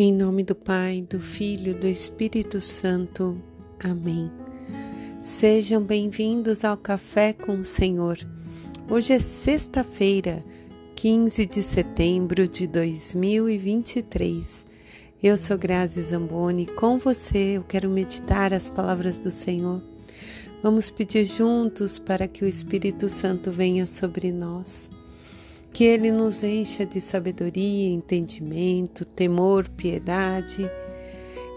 Em nome do Pai, do Filho, do Espírito Santo. Amém. Sejam bem-vindos ao Café com o Senhor. Hoje é sexta-feira, 15 de setembro de 2023. Eu sou Grazi Zamboni, com você eu quero meditar as palavras do Senhor. Vamos pedir juntos para que o Espírito Santo venha sobre nós que Ele nos encha de sabedoria, entendimento, temor, piedade,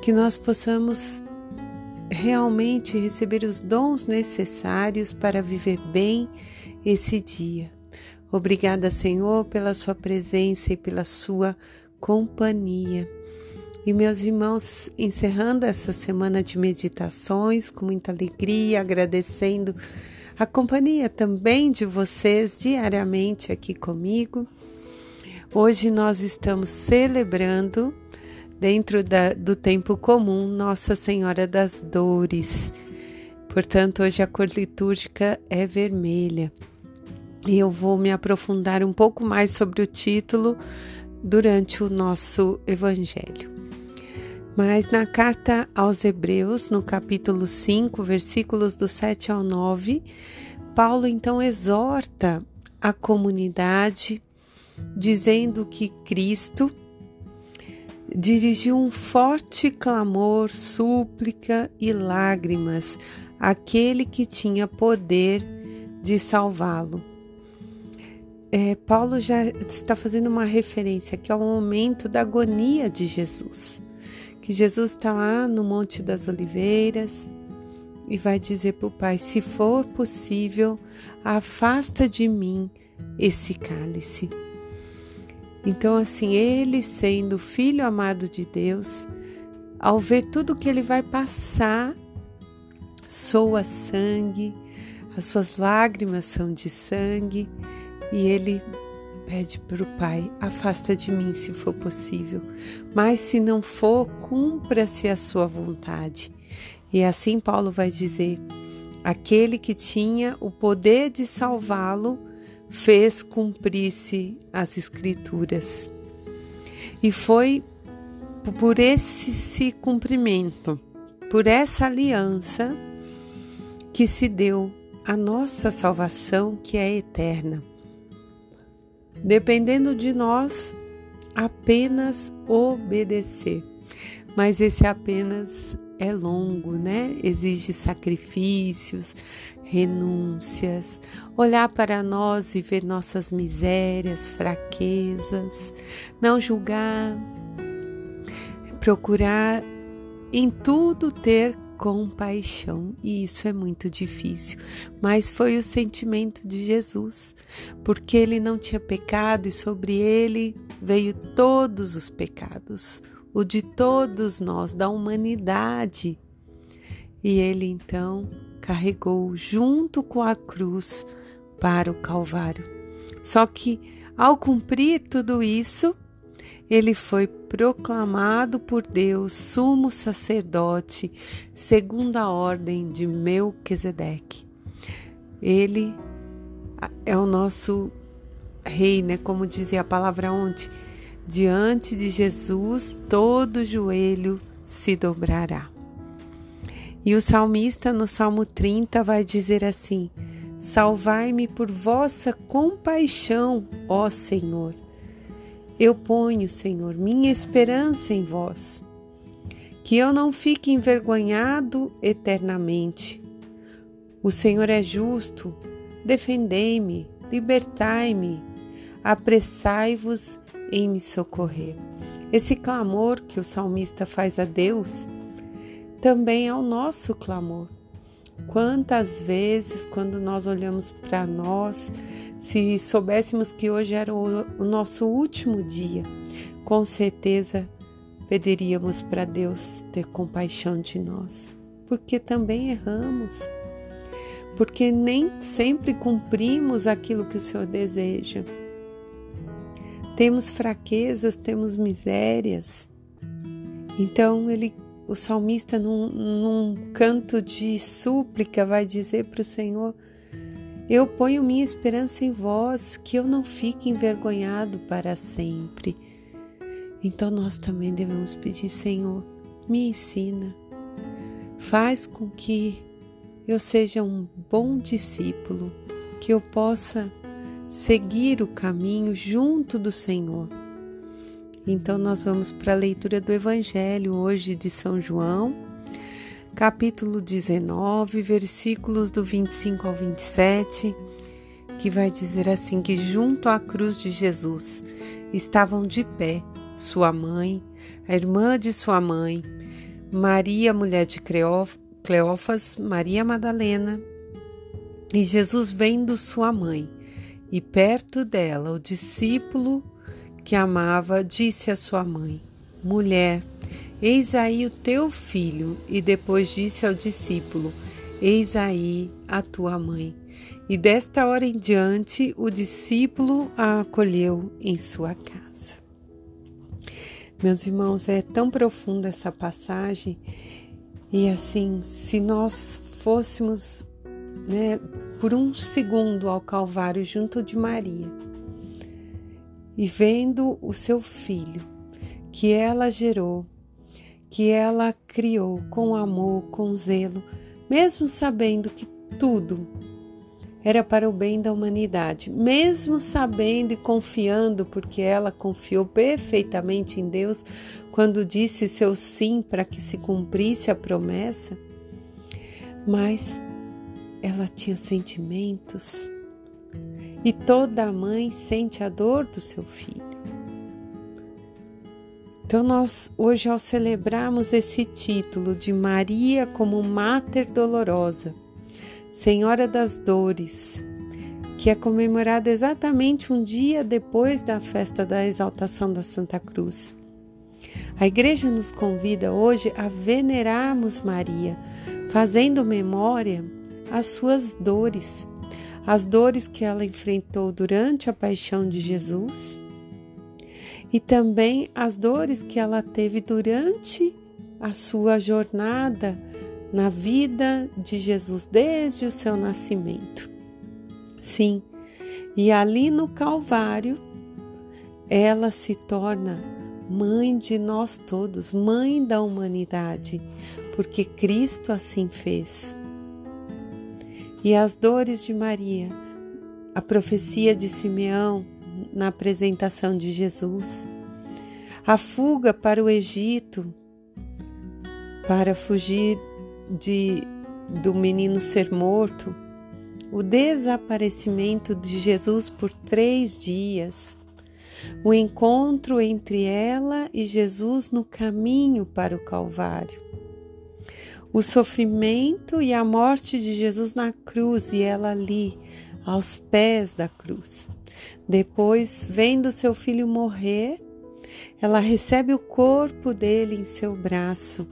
que nós possamos realmente receber os dons necessários para viver bem esse dia. Obrigada, Senhor, pela Sua presença e pela Sua companhia. E meus irmãos, encerrando essa semana de meditações com muita alegria, agradecendo a companhia também de vocês diariamente aqui comigo. Hoje nós estamos celebrando, dentro da, do tempo comum, Nossa Senhora das Dores. Portanto, hoje a cor litúrgica é vermelha. E eu vou me aprofundar um pouco mais sobre o título durante o nosso Evangelho. Mas na carta aos Hebreus, no capítulo 5, versículos do 7 ao 9, Paulo então exorta a comunidade, dizendo que Cristo dirigiu um forte clamor, súplica e lágrimas àquele que tinha poder de salvá-lo. É, Paulo já está fazendo uma referência aqui ao momento da agonia de Jesus que Jesus está lá no Monte das Oliveiras e vai dizer para o Pai: se for possível, afasta de mim esse cálice. Então, assim, ele sendo filho amado de Deus, ao ver tudo que ele vai passar, soa sangue, as suas lágrimas são de sangue, e ele pede para o Pai: afasta de mim se for possível, mas se não for, cumpra-se a sua vontade. E assim Paulo vai dizer: aquele que tinha o poder de salvá-lo fez cumprir-se as Escrituras. E foi por esse cumprimento, por essa aliança, que se deu a nossa salvação, que é eterna dependendo de nós apenas obedecer. Mas esse apenas é longo, né? Exige sacrifícios, renúncias, olhar para nós e ver nossas misérias, fraquezas, não julgar, procurar em tudo ter compaixão, e isso é muito difícil, mas foi o sentimento de Jesus, porque ele não tinha pecado e sobre ele veio todos os pecados, o de todos nós, da humanidade. E ele então carregou junto com a cruz para o Calvário. Só que ao cumprir tudo isso, ele foi proclamado por Deus sumo sacerdote, segundo a ordem de Melquisedeque. Ele é o nosso rei, né? Como dizia a palavra ontem, diante de Jesus todo joelho se dobrará. E o salmista no Salmo 30 vai dizer assim: Salvai-me por vossa compaixão, ó Senhor. Eu ponho, Senhor, minha esperança em vós. Que eu não fique envergonhado eternamente. O Senhor é justo, defendei-me, libertai-me, apressai-vos em me socorrer. Esse clamor que o salmista faz a Deus também é o nosso clamor. Quantas vezes, quando nós olhamos para nós, se soubéssemos que hoje era o, nosso último dia, com certeza pediríamos para Deus ter compaixão de nós, porque também erramos, porque nem sempre cumprimos aquilo que o Senhor deseja. Temos fraquezas, temos misérias. Então ele o salmista, num, num canto de súplica, vai dizer para o Senhor: Eu ponho minha esperança em vós, que eu não fique envergonhado para sempre. Então nós também devemos pedir, Senhor, me ensina, faz com que eu seja um bom discípulo, que eu possa seguir o caminho junto do Senhor. Então nós vamos para a leitura do Evangelho hoje de São João, capítulo 19, versículos do 25 ao 27, que vai dizer assim que junto à cruz de Jesus estavam de pé sua mãe, a irmã de sua mãe, Maria, mulher de Cleófas, Maria Madalena, e Jesus vendo sua mãe, e perto dela o discípulo que amava, disse à sua mãe: Mulher, eis aí o teu filho, e depois disse ao discípulo: Eis aí a tua mãe. E desta hora em diante o discípulo a acolheu em sua casa. Meus irmãos, é tão profunda essa passagem e assim, se nós fôssemos, né, por um segundo ao Calvário junto de Maria e vendo o seu filho que ela gerou, que ela criou com amor, com zelo, mesmo sabendo que tudo era para o bem da humanidade, mesmo sabendo e confiando, porque ela confiou perfeitamente em Deus quando disse seu sim para que se cumprisse a promessa, mas ela tinha sentimentos e toda mãe sente a dor do seu filho. Então, nós hoje, ao celebrarmos esse título de Maria como Mater Dolorosa, Senhora das Dores, que é comemorada exatamente um dia depois da festa da exaltação da Santa Cruz. A Igreja nos convida hoje a venerarmos Maria, fazendo memória às suas dores, as dores que ela enfrentou durante a paixão de Jesus e também as dores que ela teve durante a sua jornada na vida de Jesus desde o seu nascimento. Sim, e ali no Calvário, ela se torna mãe de nós todos, mãe da humanidade, porque Cristo assim fez. E as dores de Maria, a profecia de Simeão na apresentação de Jesus, a fuga para o Egito para fugir de do menino ser morto, o desaparecimento de Jesus por três dias, o encontro entre ela e Jesus no caminho para o Calvário, o sofrimento e a morte de Jesus na cruz e ela ali, aos pés da cruz. Depois, vendo seu filho morrer, ela recebe o corpo dele em seu braço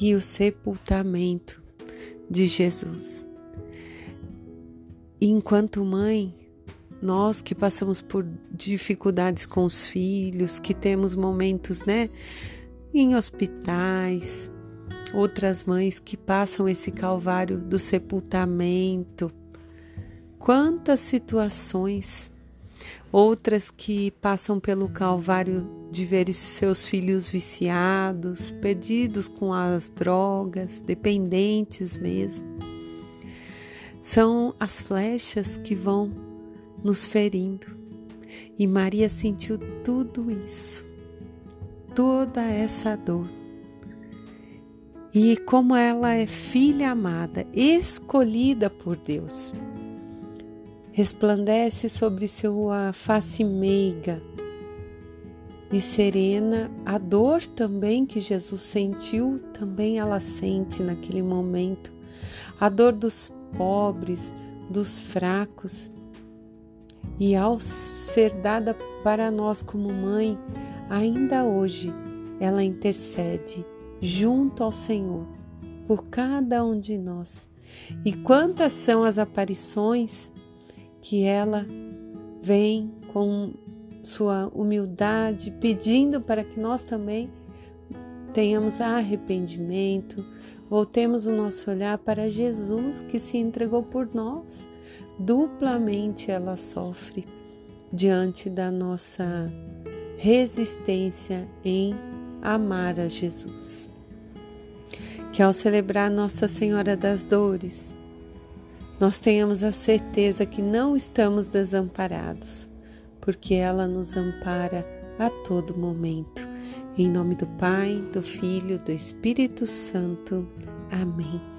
e o sepultamento de Jesus. Enquanto mãe, nós que passamos por dificuldades com os filhos, que temos momentos, né, em hospitais, outras mães que passam esse calvário do sepultamento. Quantas situações, outras que passam pelo calvário de ver seus filhos viciados, perdidos com as drogas, dependentes mesmo. São as flechas que vão nos ferindo. E Maria sentiu tudo isso, toda essa dor. E como ela é filha amada, escolhida por Deus, resplandece sobre sua face meiga e serena, a dor também que Jesus sentiu, também ela sente naquele momento. A dor dos pobres, dos fracos. E ao ser dada para nós como mãe, ainda hoje ela intercede junto ao Senhor por cada um de nós. E quantas são as aparições que ela vem com sua humildade, pedindo para que nós também tenhamos arrependimento, voltemos o nosso olhar para Jesus que se entregou por nós. Duplamente ela sofre diante da nossa resistência em amar a Jesus. Que ao celebrar Nossa Senhora das Dores, nós tenhamos a certeza que não estamos desamparados, porque ela nos ampara a todo momento. Em nome do Pai, do Filho, do Espírito Santo. Amém.